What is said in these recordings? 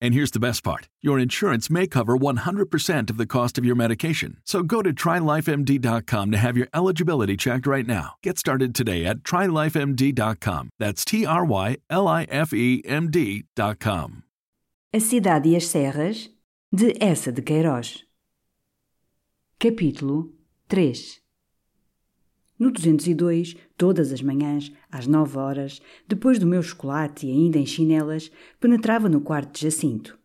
And here's the best part your insurance may cover 100% of the cost of your medication. So go to trylifemd.com to have your eligibility checked right now. Get started today at trylifemd.com. That's T R Y L I F E M D.com. A Cidade e as Serras, de Essa de Queiroz. Capítulo 3 No 202, todas as manhãs, às nove horas, depois do meu chocolate e ainda em chinelas, penetrava no quarto de Jacinto.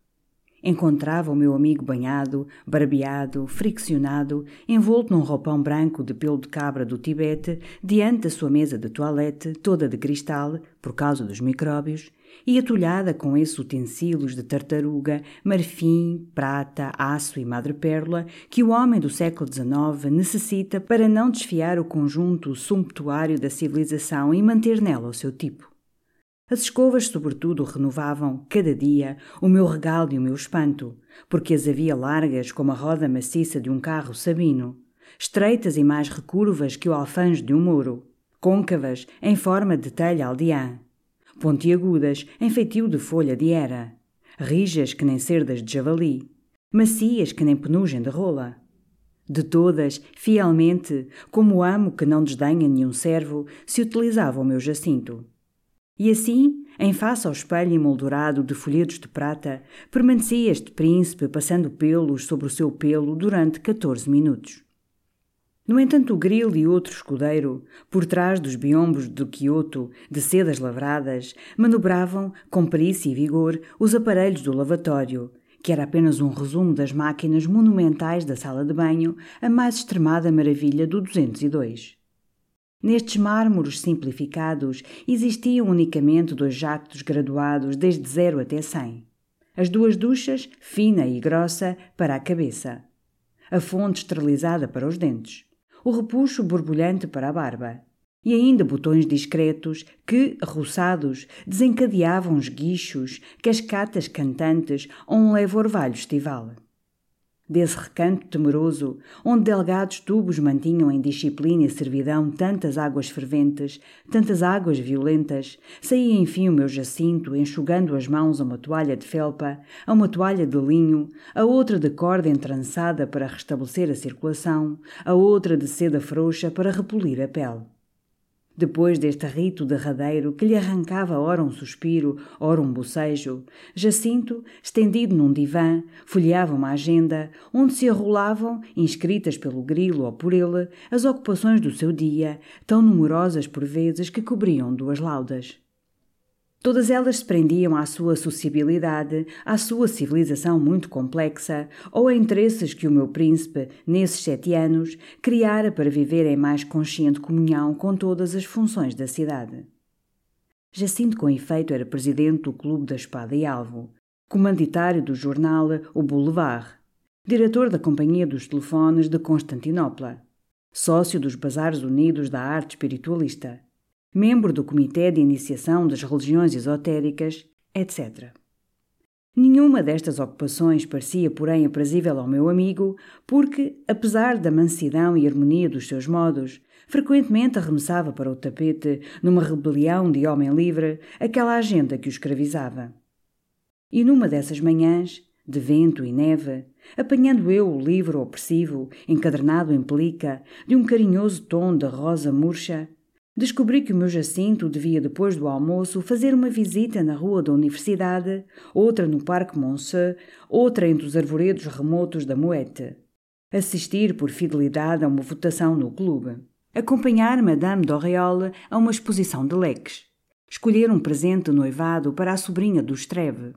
Encontrava o meu amigo banhado, barbeado, friccionado, envolto num roupão branco de pelo de cabra do Tibete, diante da sua mesa de toilette, toda de cristal, por causa dos micróbios, e atulhada com esses utensílios de tartaruga, marfim, prata, aço e madrepérola que o homem do século XIX necessita para não desfiar o conjunto sumptuário da civilização e manter nela o seu tipo. As escovas, sobretudo, renovavam, cada dia, o meu regalo e o meu espanto, porque as havia largas como a roda maciça de um carro sabino, estreitas e mais recurvas que o alfanjo de um muro, côncavas em forma de telha aldeã, pontiagudas em feitio de folha de era, rijas que nem cerdas de javali, macias que nem penugem de rola. De todas, fielmente, como amo que não desdenha nenhum servo, se utilizava o meu jacinto. E assim, em face ao espelho emoldurado de folhetos de prata, permanecia este príncipe passando pelos sobre o seu pelo durante 14 minutos. No entanto, o grilo e outro escudeiro, por trás dos biombos do Quioto, de sedas lavradas, manobravam, com perícia e vigor, os aparelhos do lavatório, que era apenas um resumo das máquinas monumentais da sala de banho, a mais extremada maravilha do 202. Nestes mármores simplificados existiam unicamente dois jactos graduados desde zero até cem. As duas duchas, fina e grossa, para a cabeça. A fonte esterilizada para os dentes o repuxo borbulhante para a barba. E ainda botões discretos que, roçados, desencadeavam esguichos, cascatas cantantes ou um leve orvalho estival. Desse recanto temeroso, onde delgados tubos mantinham em disciplina e servidão tantas águas ferventes, tantas águas violentas, saía enfim o meu jacinto, enxugando as mãos a uma toalha de felpa, a uma toalha de linho, a outra de corda entrançada para restabelecer a circulação, a outra de seda frouxa para repolir a pele. Depois deste rito derradeiro que lhe arrancava ora um suspiro, ora um bocejo, Jacinto, estendido num divã, folheava uma agenda onde se arrolavam, inscritas pelo grilo ou por ele, as ocupações do seu dia, tão numerosas por vezes que cobriam duas laudas. Todas elas se prendiam à sua sociabilidade, à sua civilização muito complexa, ou a interesses que o meu príncipe, nesses sete anos, criara para viver em mais consciente comunhão com todas as funções da cidade. Jacinto, com efeito, era presidente do Clube da Espada e Alvo, comanditário do jornal O Boulevard, diretor da Companhia dos Telefones de Constantinopla, sócio dos Bazares Unidos da Arte Espiritualista membro do Comitê de Iniciação das Religiões Esotéricas, etc. Nenhuma destas ocupações parecia, porém, aprazível ao meu amigo, porque, apesar da mansidão e harmonia dos seus modos, frequentemente arremessava para o tapete, numa rebelião de homem livre, aquela agenda que o escravizava. E numa dessas manhãs, de vento e neve, apanhando eu o livro opressivo, encadernado em pelica, de um carinhoso tom de rosa murcha, Descobri que o meu Jacinto devia, depois do almoço, fazer uma visita na rua da Universidade, outra no Parque Monceau, outra entre os arvoredos remotos da Moete. Assistir por fidelidade a uma votação no clube. Acompanhar Madame d'Auréole a uma exposição de leques. Escolher um presente noivado para a sobrinha do Estreve.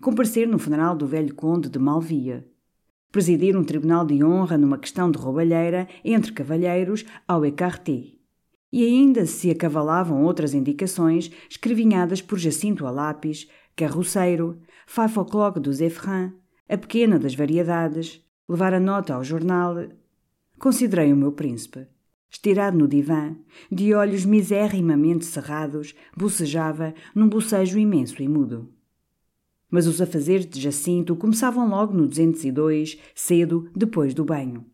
comparecer no funeral do velho conde de Malvia, presidir um tribunal de honra numa questão de roubalheira entre cavalheiros ao écarté. E ainda se acavalavam outras indicações escrevinhadas por Jacinto a lápis, carroceiro, five o'clock do Zefran, a pequena das variedades, levar a nota ao jornal. Considerei o meu príncipe. Estirado no divã, de olhos miserrimamente cerrados, bocejava num bocejo imenso e mudo. Mas os afazeres de Jacinto começavam logo no 202, cedo, depois do banho.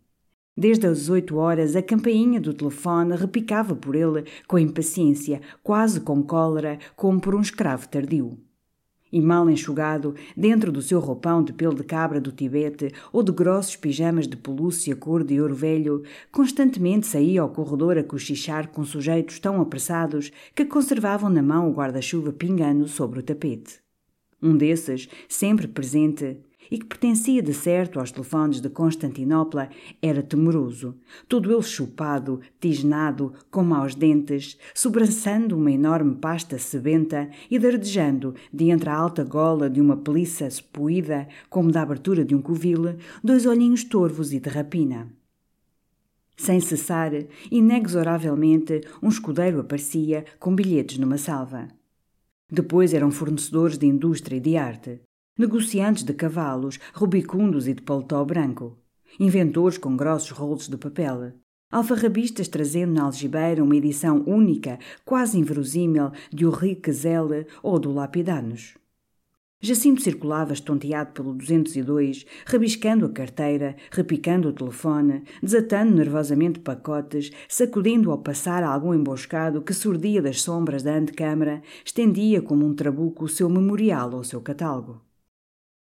Desde as oito horas, a campainha do telefone repicava por ele com impaciência, quase com cólera, como por um escravo tardio e mal enxugado, dentro do seu roupão de pelo de cabra do Tibete ou de grossos pijamas de pelúcia cor de ouro velho, constantemente saía ao corredor a cochichar com sujeitos tão apressados que conservavam na mão o guarda-chuva pingando sobre o tapete. Um desses, sempre presente, e que pertencia de certo aos telefones de Constantinopla, era temeroso, todo ele chupado, tisnado, com maus dentes, sobrançando uma enorme pasta sebenta e dardejando, de entre a alta gola de uma peliça sepoída, como da abertura de um covil, dois olhinhos torvos e de rapina. Sem cessar, inexoravelmente, um escudeiro aparecia com bilhetes numa salva. Depois eram fornecedores de indústria e de arte negociantes de cavalos, rubicundos e de paletó branco, inventores com grossos rolos de papel, alfarrabistas trazendo na algibeira uma edição única, quase inverosímil, de Ulrike Zelle ou do Lapidanos. Jacinto circulava estonteado pelo 202, rabiscando a carteira, repicando o telefone, desatando nervosamente pacotes, sacudindo ao passar algum emboscado que surdia das sombras da antecâmara, estendia como um trabuco o seu memorial ou o seu catálogo.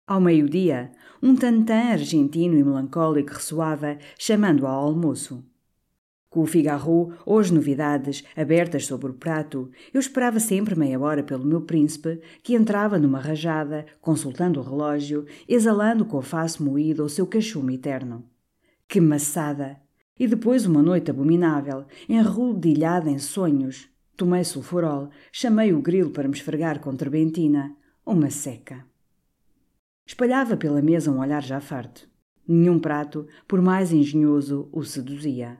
Ao meio-dia, um tantã argentino e melancólico ressoava, chamando-o ao almoço. Com o Figaro as novidades abertas sobre o prato, eu esperava sempre meia hora pelo meu príncipe, que entrava numa rajada, consultando o relógio, exalando com a face moída o seu cachume eterno. Que maçada! E depois uma noite abominável, enrodilhada em sonhos. Tomei sulfurol, chamei o grilo para me esfregar com terbentina. Uma seca. Espalhava pela mesa um olhar já farto. Nenhum prato, por mais engenhoso, o seduzia.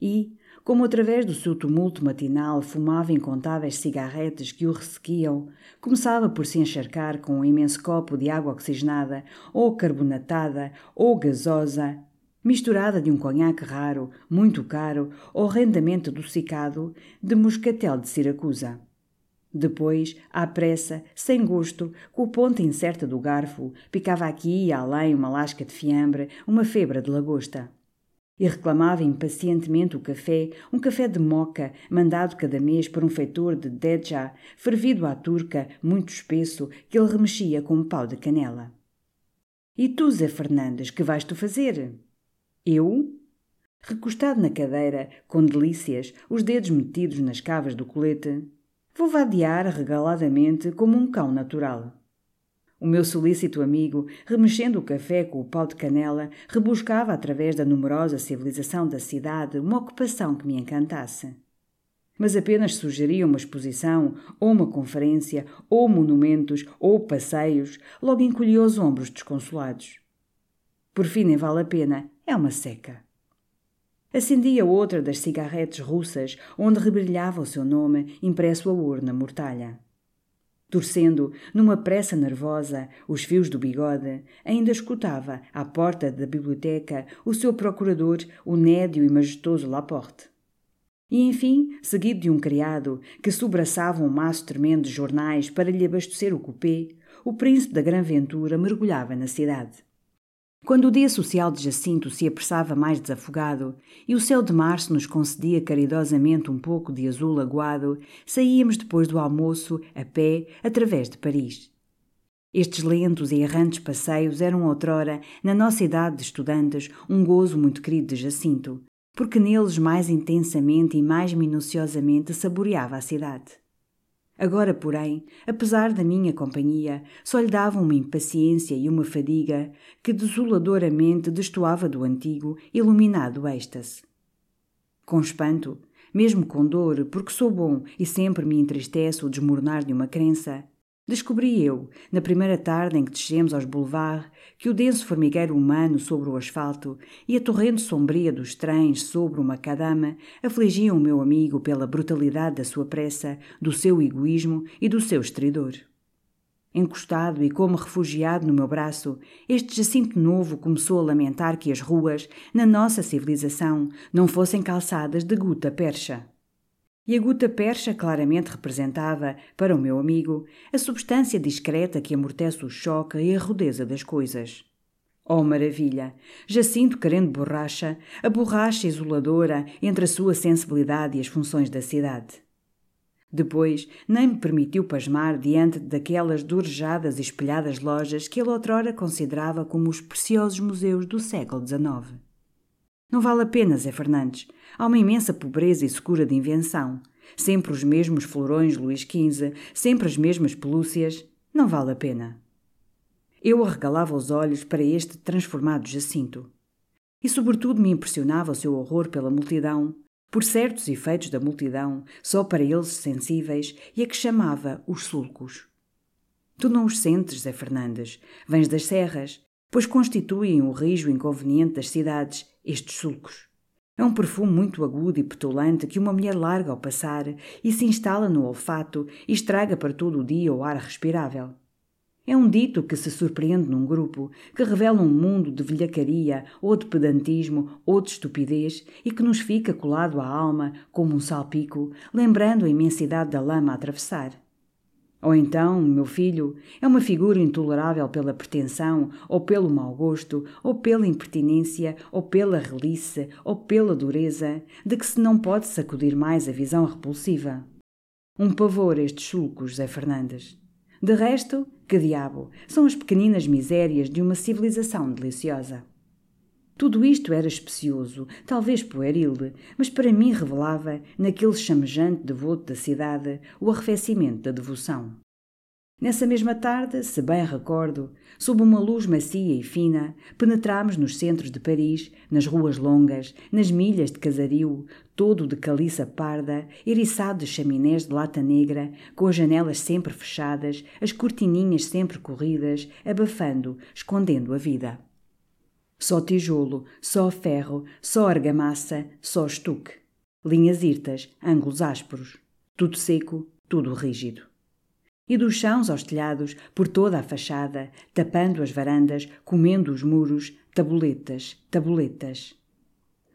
E, como através do seu tumulto matinal fumava incontáveis cigarretes que o ressequiam, começava por se encharcar com um imenso copo de água oxigenada, ou carbonatada, ou gasosa, misturada de um conhaque raro, muito caro, horrendamente adocicado, de moscatel de Siracusa. Depois, à pressa, sem gosto, com o ponto incerta do garfo, picava aqui e além uma lasca de fiambre, uma febra de lagosta. E reclamava impacientemente o café, um café de moca, mandado cada mês por um feitor de Dedja, fervido à turca, muito espesso, que ele remexia com um pau de canela. E tu, Zé Fernandes, que vais tu fazer? Eu? Recostado na cadeira, com delícias, os dedos metidos nas cavas do colete, Vou vadear regaladamente como um cão natural. O meu solícito amigo, remexendo o café com o pau de canela, rebuscava através da numerosa civilização da cidade uma ocupação que me encantasse. Mas apenas sugeria uma exposição, ou uma conferência, ou monumentos, ou passeios, logo encolhia os ombros desconsolados. Por fim, nem vale a pena, é uma seca. Acendia outra das cigarretes russas, onde rebrilhava o seu nome, impresso a ouro na mortalha. Torcendo, numa pressa nervosa, os fios do bigode, ainda escutava, à porta da biblioteca, o seu procurador, o nédio e majestoso Laporte. E, enfim, seguido de um criado, que sobraçava um maço tremendo de jornais para lhe abastecer o cupê, o príncipe da Gran Ventura mergulhava na cidade. Quando o dia social de Jacinto se apressava mais desafogado e o céu de março nos concedia caridosamente um pouco de azul aguado, saíamos depois do almoço, a pé, através de Paris. Estes lentos e errantes passeios eram outrora, na nossa idade de estudantes, um gozo muito querido de Jacinto, porque neles mais intensamente e mais minuciosamente saboreava a cidade. Agora, porém, apesar da minha companhia, só lhe davam uma impaciência e uma fadiga que desoladoramente destoava do antigo, iluminado êxtase. Com espanto, mesmo com dor, porque sou bom e sempre me entristece o desmoronar de uma crença, Descobri eu, na primeira tarde em que descemos aos boulevards, que o denso formigueiro humano sobre o asfalto e a torrente sombria dos trens sobre uma cadama afligiam o meu amigo pela brutalidade da sua pressa, do seu egoísmo e do seu estridor. Encostado e como refugiado no meu braço, este Jacinto novo começou a lamentar que as ruas, na nossa civilização, não fossem calçadas de guta percha. E a guta percha claramente representava, para o meu amigo, a substância discreta que amortece o choque e a rudeza das coisas. Oh maravilha! Jacinto querendo borracha, a borracha isoladora entre a sua sensibilidade e as funções da cidade. Depois, nem me permitiu pasmar diante daquelas dorejadas e espelhadas lojas que ele outrora considerava como os preciosos museus do século XIX. Não vale a pena, Zé Fernandes. Há uma imensa pobreza e secura de invenção. Sempre os mesmos florões Luís XV, sempre as mesmas pelúcias. Não vale a pena. Eu arregalava os olhos para este transformado Jacinto. E, sobretudo, me impressionava o seu horror pela multidão, por certos efeitos da multidão, só para eles sensíveis, e a que chamava os sulcos. Tu não os sentes, Zé Fernandes. Vens das serras, pois constituem o rijo inconveniente das cidades estes sulcos. É um perfume muito agudo e petulante que uma mulher larga ao passar e se instala no olfato e estraga para todo o dia o ar respirável. É um dito que se surpreende num grupo, que revela um mundo de velhacaria, ou de pedantismo, ou de estupidez, e que nos fica colado à alma como um salpico, lembrando a imensidade da lama a atravessar. Ou então, meu filho, é uma figura intolerável pela pretensão, ou pelo mau gosto, ou pela impertinência, ou pela relice, ou pela dureza, de que se não pode sacudir mais a visão repulsiva. Um pavor estes sulcos, Zé Fernandes. De resto, que diabo, são as pequeninas misérias de uma civilização deliciosa. Tudo isto era especioso, talvez pueril, mas para mim revelava, naquele chamejante devoto da cidade, o arrefecimento da devoção. Nessa mesma tarde, se bem recordo, sob uma luz macia e fina, penetrámos nos centros de Paris, nas ruas longas, nas milhas de casario, todo de caliça parda, eriçado de chaminés de lata negra, com as janelas sempre fechadas, as cortininhas sempre corridas, abafando, escondendo a vida. Só tijolo, só ferro, só argamassa, só estuque. Linhas irtas, ângulos ásperos. Tudo seco, tudo rígido. E dos chãos aos telhados, por toda a fachada, tapando as varandas, comendo os muros, tabuletas, tabuletas.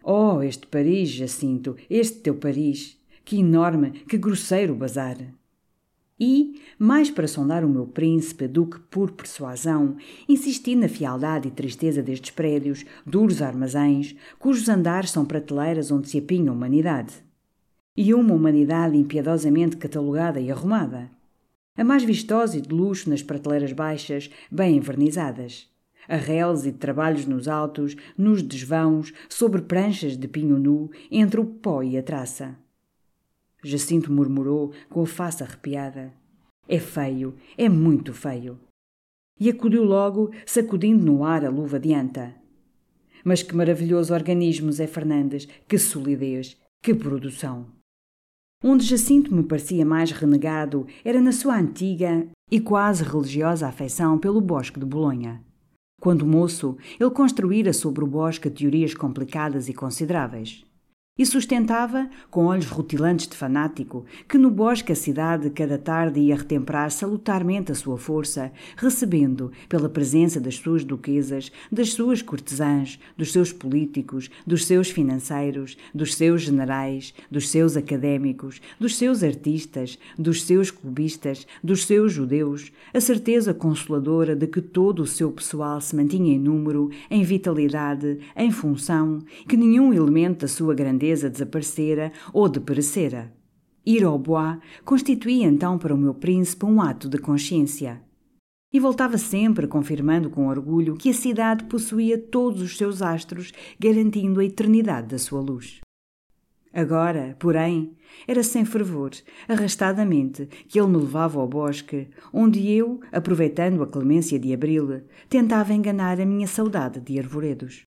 Oh, este Paris, Jacinto, este teu Paris! Que enorme, que grosseiro bazar! E, mais para sondar o meu príncipe do que por persuasão, insisti na fialdade e tristeza destes prédios, duros armazéns, cujos andares são prateleiras onde se apinha a humanidade. E uma humanidade impiedosamente catalogada e arrumada. A mais vistosa e de luxo nas prateleiras baixas, bem envernizadas. Arrelos e trabalhos nos altos, nos desvãos, sobre pranchas de pinho nu, entre o pó e a traça. Jacinto murmurou com a face arrepiada. É feio, é muito feio. E acudiu logo, sacudindo no ar a luva de anta. Mas que maravilhoso organismo, Zé Fernandes, que solidez, que produção. Onde Jacinto me parecia mais renegado era na sua antiga e quase religiosa afeição pelo bosque de Bolonha. Quando moço, ele construíra sobre o bosque teorias complicadas e consideráveis e sustentava, com olhos rutilantes de fanático, que no bosque a cidade cada tarde ia retemperar salutarmente a sua força, recebendo, pela presença das suas duquesas, das suas cortesãs, dos seus políticos, dos seus financeiros, dos seus generais, dos seus académicos, dos seus artistas, dos seus clubistas, dos seus judeus, a certeza consoladora de que todo o seu pessoal se mantinha em número, em vitalidade, em função, que nenhum elemento da sua grandeza grandeza desaparecera ou deperecera. Ir ao bois constituía então para o meu príncipe um ato de consciência. E voltava sempre confirmando com orgulho que a cidade possuía todos os seus astros, garantindo a eternidade da sua luz. Agora, porém, era sem fervor, arrastadamente, que ele me levava ao bosque, onde eu, aproveitando a clemência de abril, tentava enganar a minha saudade de arvoredos.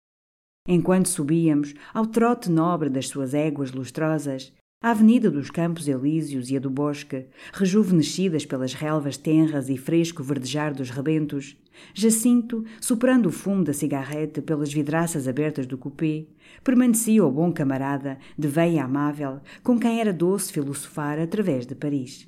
Enquanto subíamos, ao trote nobre das suas éguas lustrosas, a Avenida dos Campos Elíseos e a do Bosque, rejuvenescidas pelas relvas tenras e fresco verdejar dos rebentos, Jacinto, superando o fumo da cigarrete pelas vidraças abertas do cupê, permanecia o bom camarada, de veia amável, com quem era doce filosofar através de Paris.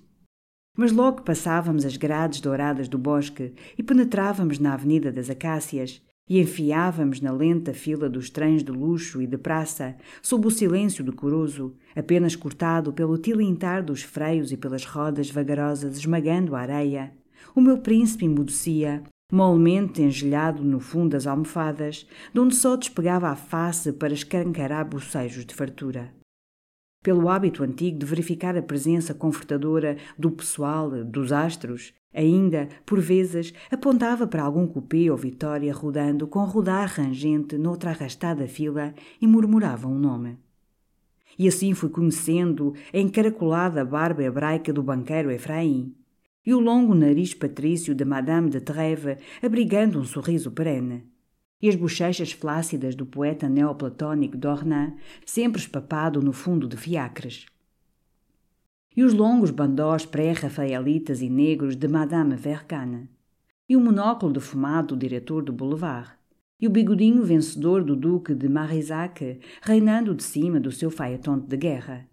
Mas logo passávamos as grades douradas do bosque e penetrávamos na Avenida das Acácias, e enfiávamos na lenta fila dos trens de luxo e de praça, sob o silêncio decoroso, apenas cortado pelo tilintar dos freios e pelas rodas vagarosas esmagando a areia, o meu príncipe emudecia, molmente engelhado no fundo das almofadas, de onde só despegava a face para escancarar bocejos de fartura. Pelo hábito antigo de verificar a presença confortadora do pessoal, dos astros, Ainda, por vezes, apontava para algum cupê ou vitória rodando com rodar rangente noutra arrastada fila e murmurava um nome. E assim fui conhecendo a encaracolada barba hebraica do banqueiro Efraim e o longo nariz patrício de Madame de Trèves abrigando um sorriso perene e as bochechas flácidas do poeta neoplatônico Dornan sempre espapado no fundo de fiacres. E os longos bandós pré-rafaelitas e negros de Madame Vercane, e o monóculo defumado do diretor do Boulevard, e o bigodinho vencedor do Duque de Marisac reinando de cima do seu faeton de guerra,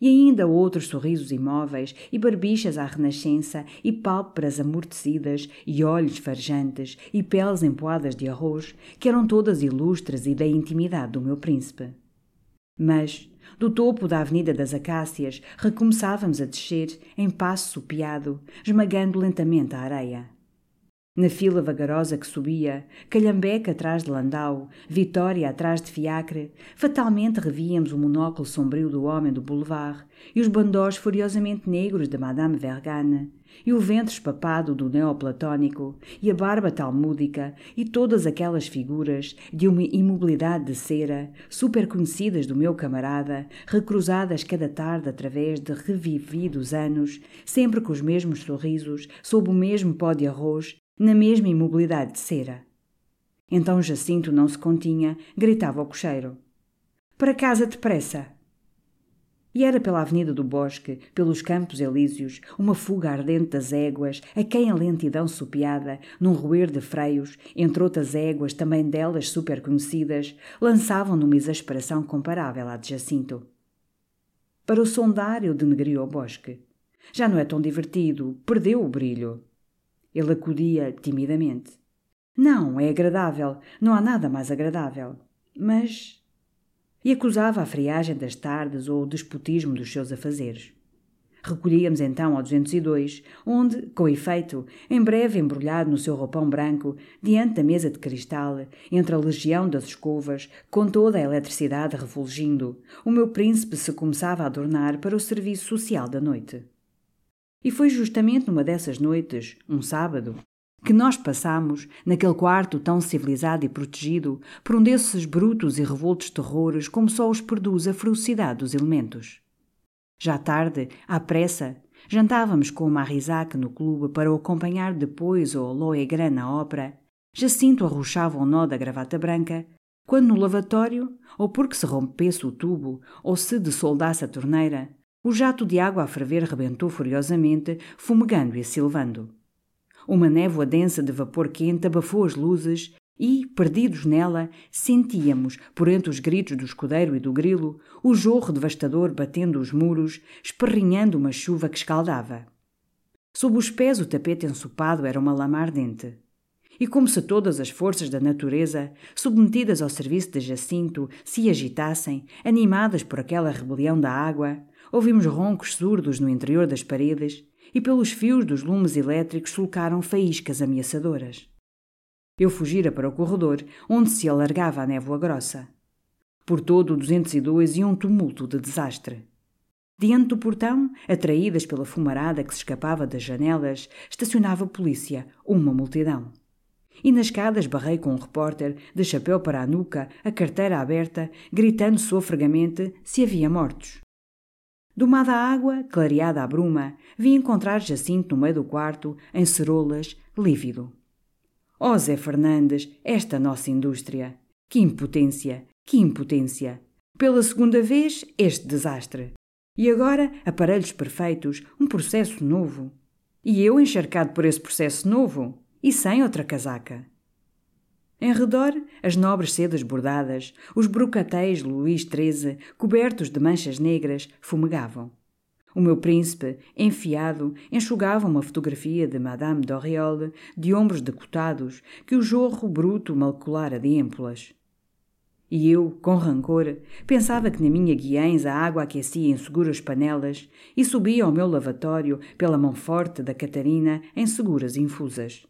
e ainda outros sorrisos imóveis e barbichas à renascença e pálpebras amortecidas e olhos farejantes e peles empoadas de arroz, que eram todas ilustres e da intimidade do meu príncipe. Mas, do topo da Avenida das Acácias, recomeçávamos a descer, em passo supiado, esmagando lentamente a areia. Na fila vagarosa que subia, Calhambeca atrás de Landau, Vitória atrás de Fiacre, fatalmente revíamos o monóculo sombrio do homem do boulevard e os bandós furiosamente negros de Madame Vergane, e o ventre espapado do neoplatônico, e a barba talmúdica, e todas aquelas figuras de uma imobilidade de cera, super conhecidas do meu camarada, recruzadas cada tarde através de revividos anos, sempre com os mesmos sorrisos, sob o mesmo pó de arroz, na mesma imobilidade de cera. Então Jacinto não se continha, gritava ao cocheiro. Para casa depressa! E era pela Avenida do Bosque, pelos Campos Elíseos, uma fuga ardente das éguas, a quem a lentidão supiada, num roer de freios, entre outras éguas também delas super conhecidas, lançavam numa exasperação comparável à de Jacinto. Para o sondar, eu denegri o bosque. Já não é tão divertido, perdeu o brilho. Ele acudia timidamente. Não, é agradável, não há nada mais agradável. Mas e acusava a friagem das tardes ou o despotismo dos seus afazeres. Recolhíamos então ao 202, onde, com efeito, em breve embrulhado no seu roupão branco, diante da mesa de cristal, entre a legião das escovas, com toda a eletricidade refulgindo, o meu príncipe se começava a adornar para o serviço social da noite. E foi justamente numa dessas noites, um sábado, que nós passamos, naquele quarto tão civilizado e protegido, por um desses brutos e revoltos terrores como só os produz a ferocidade dos elementos. Já tarde, à pressa, jantávamos com o Marisac no clube para o acompanhar depois ao Loegran na ópera. Jacinto arrochava o nó da gravata branca, quando no lavatório, ou porque se rompesse o tubo, ou se desoldasse a torneira, o jato de água a ferver rebentou furiosamente, fumegando e silvando. Uma névoa densa de vapor quente abafou as luzes e, perdidos nela, sentíamos, por entre os gritos do escudeiro e do grilo, o jorro devastador batendo os muros, esperrinhando uma chuva que escaldava. Sob os pés o tapete ensopado era uma lama ardente. E como se todas as forças da natureza, submetidas ao serviço de Jacinto, se agitassem, animadas por aquela rebelião da água, ouvimos roncos surdos no interior das paredes e pelos fios dos lumes elétricos sulcaram faíscas ameaçadoras. Eu fugira para o corredor, onde se alargava a névoa grossa. Por todo o 202 ia um tumulto de desastre. Diante do portão, atraídas pela fumarada que se escapava das janelas, estacionava a polícia, uma multidão. E nas escadas barrei com um repórter, de chapéu para a nuca, a carteira aberta, gritando sofregamente se havia mortos. Domada a água, clareada a bruma, vi encontrar Jacinto no meio do quarto, em cerolas, lívido. Ó oh, Zé Fernandes, esta nossa indústria! Que impotência! Que impotência! Pela segunda vez, este desastre! E agora, aparelhos perfeitos, um processo novo. E eu encharcado por esse processo novo, e sem outra casaca. Em redor, as nobres sedas bordadas, os brocatéis Luís XIII, cobertos de manchas negras, fumegavam. O meu príncipe, enfiado, enxugava uma fotografia de Madame d'Oriol de ombros decotados que o jorro bruto malcolara de émpolas. E eu, com rancor, pensava que na minha guiães a água aquecia em seguras panelas e subia ao meu lavatório pela mão forte da Catarina em seguras infusas.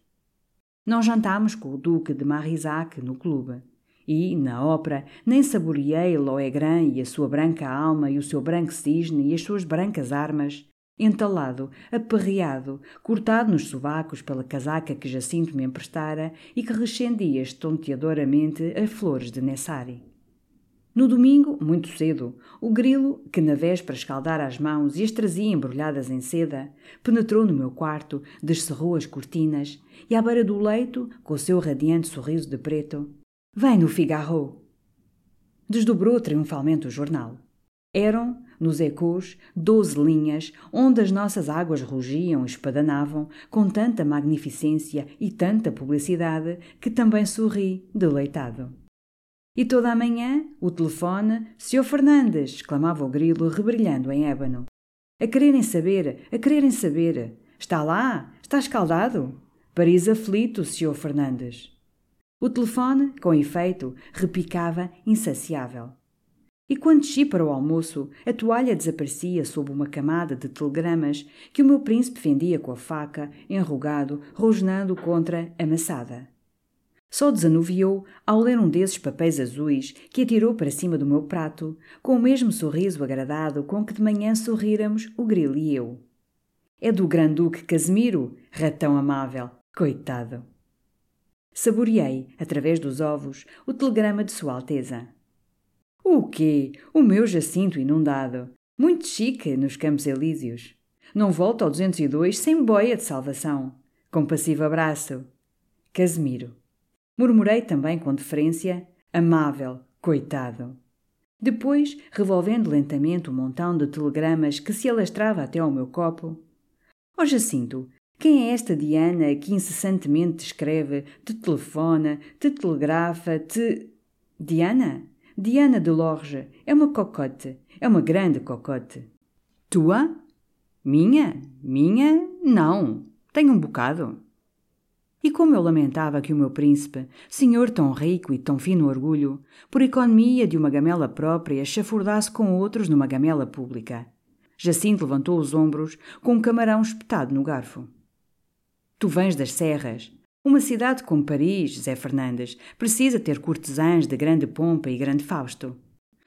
Não jantámos com o Duque de Marisac no clube. E, na ópera, nem saboreei Loegran e a sua branca alma e o seu branco cisne e as suas brancas armas, entalado, aperreado, cortado nos sovacos pela casaca que Jacinto me emprestara e que rescendia estonteadoramente a flores de Nessari. No domingo, muito cedo, o grilo, que na véspera escaldara as mãos e as trazia embrulhadas em seda, penetrou no meu quarto, descerrou as cortinas e, à beira do leito, com o seu radiante sorriso de preto, Vem no Figaro! Desdobrou triunfalmente o jornal. Eram, nos ecos, doze linhas, onde as nossas águas rugiam e espadanavam, com tanta magnificência e tanta publicidade, que também sorri, deleitado. E toda a manhã, o telefone, Sr. Fernandes, exclamava o grilo, rebrilhando em ébano. A quererem saber, a quererem saber. Está lá? Está escaldado? Paris aflito, Sr. Fernandes. O telefone, com efeito, repicava insaciável. E quando desci para o almoço, a toalha desaparecia sob uma camada de telegramas que o meu príncipe fendia com a faca, enrugado, rosnando contra a maçada. Só desanuviou ao ler um desses papéis azuis que atirou para cima do meu prato, com o mesmo sorriso agradado com que de manhã sorríramos o grilo e eu. É do Grande-Duque Casimiro, ratão amável, coitado. Saboreei, através dos ovos, o telegrama de Sua Alteza. O quê? O meu Jacinto inundado. Muito chique nos Campos Elíseos. Não volto ao 202 sem boia de salvação. Compassivo abraço. Casimiro. Murmurei também com deferência: amável, coitado. Depois, revolvendo lentamente o montão de telegramas que se alastrava até ao meu copo: Ó oh, Jacinto, quem é esta Diana que incessantemente te escreve, te telefona, te telegrafa, te. Diana? Diana de Lorge é uma cocote, é uma grande cocote. Tua? Minha? Minha? Não. Tenho um bocado. E como eu lamentava que o meu príncipe, senhor tão rico e tão fino orgulho, por economia de uma gamela própria, chafurdasse com outros numa gamela pública. Jacinto levantou os ombros, com um camarão espetado no garfo. Tu vens das serras. Uma cidade como Paris, Zé Fernandes, precisa ter cortesãs de grande pompa e grande fausto.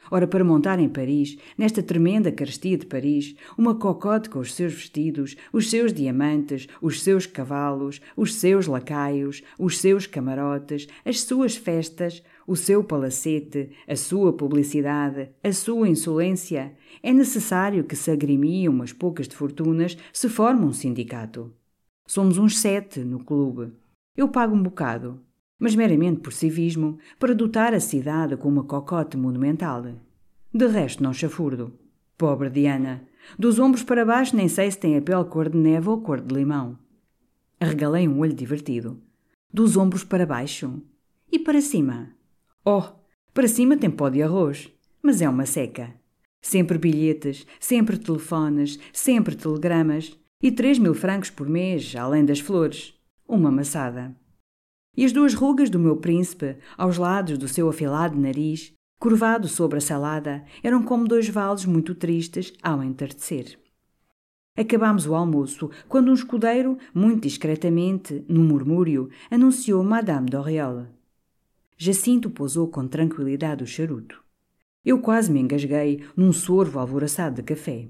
Ora, para montar em Paris, nesta tremenda carestia de Paris, uma cocote com os seus vestidos, os seus diamantes, os seus cavalos, os seus lacaios, os seus camarotes, as suas festas, o seu palacete, a sua publicidade, a sua insolência, é necessário que se agrimiem umas poucas de fortunas se forma um sindicato. Somos uns sete no clube. Eu pago um bocado mas meramente por civismo, para dotar a cidade com uma cocote monumental. De resto, não chafurdo. Pobre Diana. Dos ombros para baixo nem sei se tem a pele cor de neve ou cor de limão. Arregalei um olho divertido. Dos ombros para baixo? E para cima? Oh, para cima tem pó de arroz, mas é uma seca. Sempre bilhetes, sempre telefones, sempre telegramas e três mil francos por mês, além das flores. Uma maçada. E as duas rugas do meu príncipe, aos lados do seu afilado nariz, curvado sobre a salada, eram como dois vales muito tristes ao entardecer. Acabámos o almoço quando um escudeiro, muito discretamente, num murmúrio, anunciou Madame d'Oriol. Jacinto pousou com tranquilidade o charuto. Eu quase me engasguei num sorvo alvoroçado de café.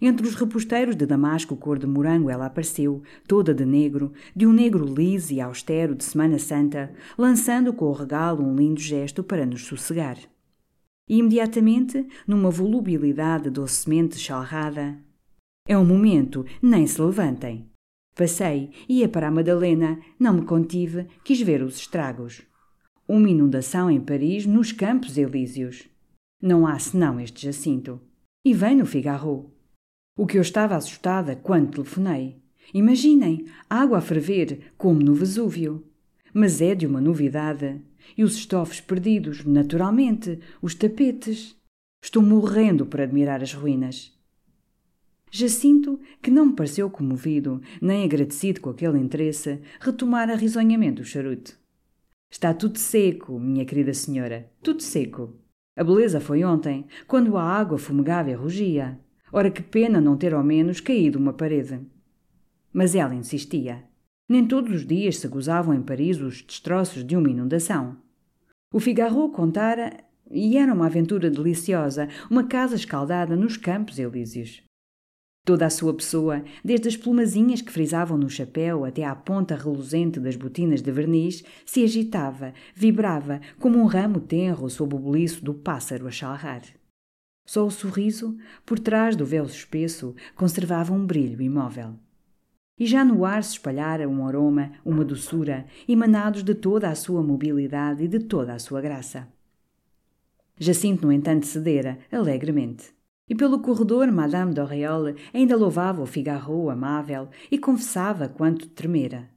Entre os reposteiros de damasco cor de morango ela apareceu, toda de negro, de um negro liso e austero de Semana Santa, lançando com o regalo um lindo gesto para nos sossegar. E imediatamente, numa volubilidade docemente chalrada, é um momento, nem se levantem. Passei, ia para a Madalena, não me contive, quis ver os estragos. Uma inundação em Paris nos Campos Elíseos. Não há senão este Jacinto. E vem no Figaro. O que eu estava assustada quando telefonei. Imaginem, água a ferver, como no Vesúvio. Mas é de uma novidade. E os estofos perdidos, naturalmente, os tapetes. Estou morrendo por admirar as ruínas. Jacinto, que não me pareceu comovido, nem agradecido com aquele interesse, retomara risonhamente o charuto. Está tudo seco, minha querida senhora, tudo seco. A beleza foi ontem, quando a água fumegava e rugia. Ora que pena não ter ao menos caído uma parede. Mas ela insistia. Nem todos os dias se gozavam em Paris os destroços de uma inundação. O Figaro contara, e era uma aventura deliciosa, uma casa escaldada nos Campos Elíseos. Toda a sua pessoa, desde as plumazinhas que frisavam no chapéu até à ponta reluzente das botinas de verniz, se agitava, vibrava, como um ramo tenro sob o boliço do pássaro a chalrar. Só o sorriso, por trás do véu espesso, conservava um brilho imóvel. E já no ar se espalhara um aroma, uma doçura, emanados de toda a sua mobilidade e de toda a sua graça. Jacinto, no entanto, cedera, alegremente. E pelo corredor Madame d'Auréole ainda louvava o Figaro amável e confessava quanto tremera.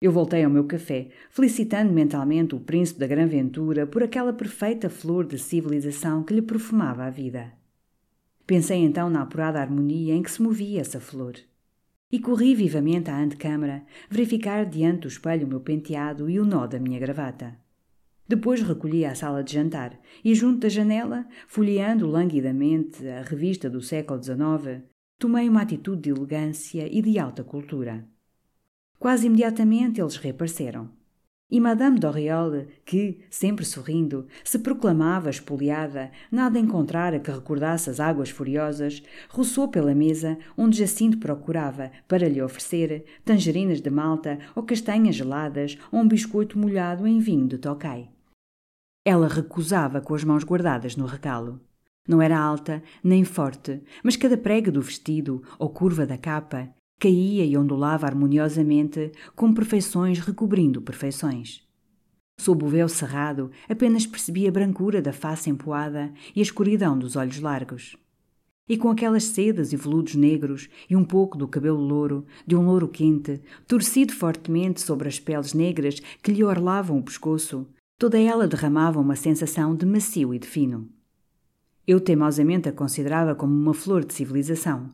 Eu voltei ao meu café, felicitando mentalmente o príncipe da Gran Ventura por aquela perfeita flor de civilização que lhe perfumava a vida. Pensei então na apurada harmonia em que se movia essa flor. E corri vivamente à antecâmara, verificar diante do espelho o meu penteado e o nó da minha gravata. Depois recolhi à sala de jantar e, junto da janela, folheando languidamente a revista do século XIX, tomei uma atitude de elegância e de alta cultura. Quase imediatamente eles reapareceram. E Madame d'Auréole, que, sempre sorrindo, se proclamava espoliada, nada encontrara que recordasse as águas furiosas, roçou pela mesa onde Jacinto procurava, para lhe oferecer, tangerinas de malta ou castanhas geladas ou um biscoito molhado em vinho de Tokai. Ela recusava com as mãos guardadas no recalo. Não era alta nem forte, mas cada prega do vestido ou curva da capa caía e ondulava harmoniosamente, com perfeições recobrindo perfeições. Sob o véu cerrado, apenas percebia a brancura da face empoada e a escuridão dos olhos largos. E com aquelas sedas e veludos negros e um pouco do cabelo louro, de um louro quente, torcido fortemente sobre as peles negras que lhe orlavam o pescoço, Toda ela derramava uma sensação de macio e de fino. Eu teimosamente a considerava como uma flor de civilização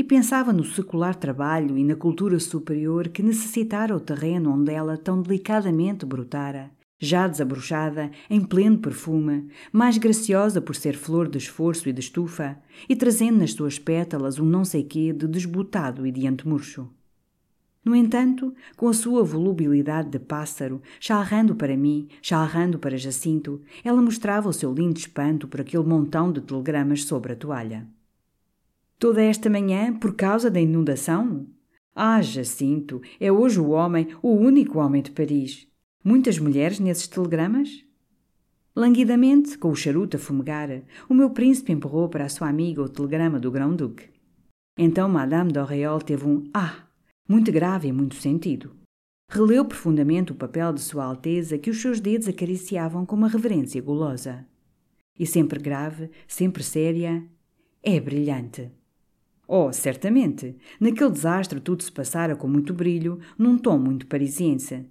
e pensava no secular trabalho e na cultura superior que necessitara o terreno onde ela tão delicadamente brotara, já desabrochada, em pleno perfume, mais graciosa por ser flor de esforço e de estufa, e trazendo nas suas pétalas um não sei quê de desbotado e de antemurcho. No entanto, com a sua volubilidade de pássaro, chalrando para mim, chalrando para Jacinto, ela mostrava o seu lindo espanto por aquele montão de telegramas sobre a toalha. Toda esta manhã por causa da inundação? Ah, Jacinto, é hoje o homem, o único homem de Paris. Muitas mulheres nesses telegramas? Languidamente, com o charuto a fumegar, o meu príncipe empurrou para a sua amiga o telegrama do Grão-Duque. Então Madame d'Auréole teve um Ah! muito grave e muito sentido. Releu profundamente o papel de Sua Alteza que os seus dedos acariciavam com uma reverência gulosa. E sempre grave, sempre séria, é brilhante. Oh, certamente! Naquele desastre tudo se passara com muito brilho, num tom muito parisiense.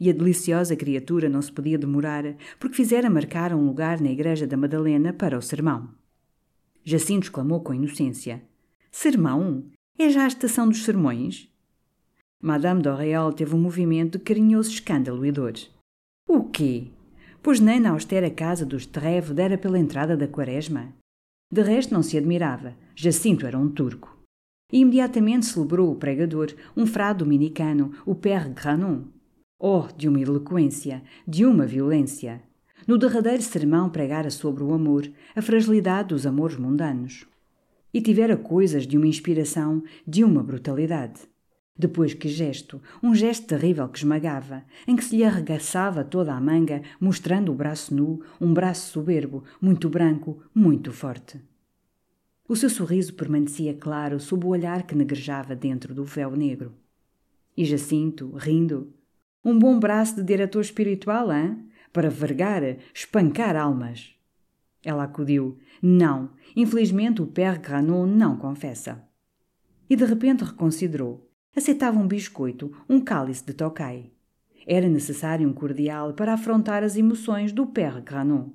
E a deliciosa criatura não se podia demorar, porque fizera marcar um lugar na igreja da Madalena para o sermão. Jacinto exclamou com inocência: Sermão? É já a estação dos sermões? Madame d'Auréal teve um movimento de carinhoso escândalo e dor. O quê? Pois nem na austera casa dos Treve dera pela entrada da quaresma? De resto não se admirava. Jacinto era um turco. E imediatamente celebrou o pregador, um frade dominicano, o Père Granon. Oh, de uma eloquência, de uma violência! No derradeiro sermão pregara sobre o amor, a fragilidade dos amores mundanos. E tivera coisas de uma inspiração, de uma brutalidade. Depois que gesto, um gesto terrível que esmagava, em que se lhe arregaçava toda a manga, mostrando o braço nu, um braço soberbo, muito branco, muito forte. O seu sorriso permanecia claro sob o olhar que negrejava dentro do véu negro. E Jacinto, rindo, um bom braço de diretor espiritual, hein? Para vergar, espancar almas. Ela acudiu. Não, infelizmente o Père Granon não confessa. E de repente reconsiderou. Aceitava um biscoito, um cálice de tocai. Era necessário um cordial para afrontar as emoções do Père Granon.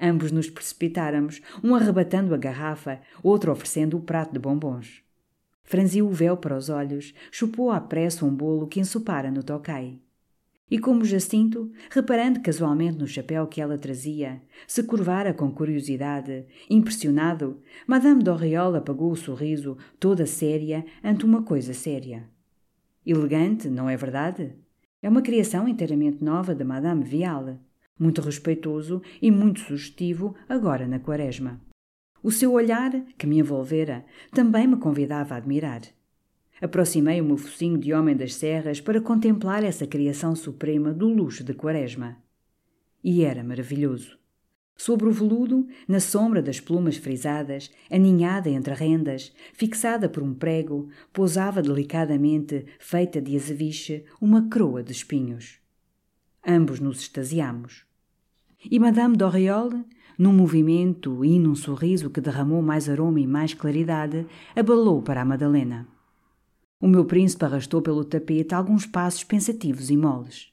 Ambos nos precipitáramos, um arrebatando a garrafa, outro oferecendo o prato de bombons. Franziu o véu para os olhos, chupou à pressa um bolo que ensopara no tocai. E como Jacinto, reparando casualmente no chapéu que ela trazia, se curvara com curiosidade, impressionado, Madame Doriol apagou o sorriso, toda séria, ante uma coisa séria. Elegante, não é verdade? É uma criação inteiramente nova de Madame Vial, muito respeitoso e muito sugestivo agora na quaresma. O seu olhar, que me envolvera, também me convidava a admirar. Aproximei o meu focinho de homem das serras para contemplar essa criação suprema do luxo de quaresma. E era maravilhoso. Sobre o veludo, na sombra das plumas frisadas, aninhada entre rendas, fixada por um prego, pousava delicadamente, feita de azeviche, uma croa de espinhos. Ambos nos extasiamos. E Madame Doriol, num movimento e num sorriso que derramou mais aroma e mais claridade, abalou para a Madalena. O meu príncipe arrastou pelo tapete alguns passos pensativos e moles.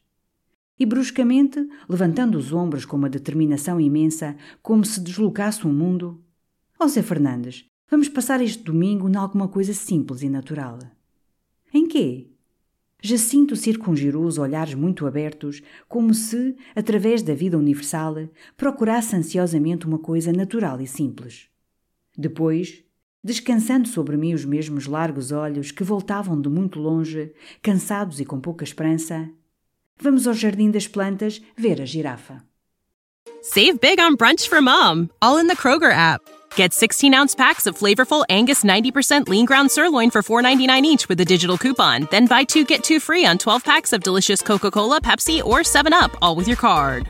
E bruscamente, levantando os ombros com uma determinação imensa, como se deslocasse um mundo. Zé Fernandes, vamos passar este domingo em alguma coisa simples e natural. Em quê? Jacinto circungirou os olhares muito abertos, como se, através da vida universal, procurasse ansiosamente uma coisa natural e simples. Depois, descansando sobre mim os mesmos largos olhos que voltavam de muito longe, cansados e com pouca esperança. Vamos ao Jardim das Plantas ver a girafa. Save big on brunch for mom, all in the Kroger app. Get 16 ounce packs of flavorful Angus 90% lean ground sirloin for $4.99 each with a digital coupon. Then buy two get two free on 12 packs of delicious Coca Cola, Pepsi, or 7UP, all with your card.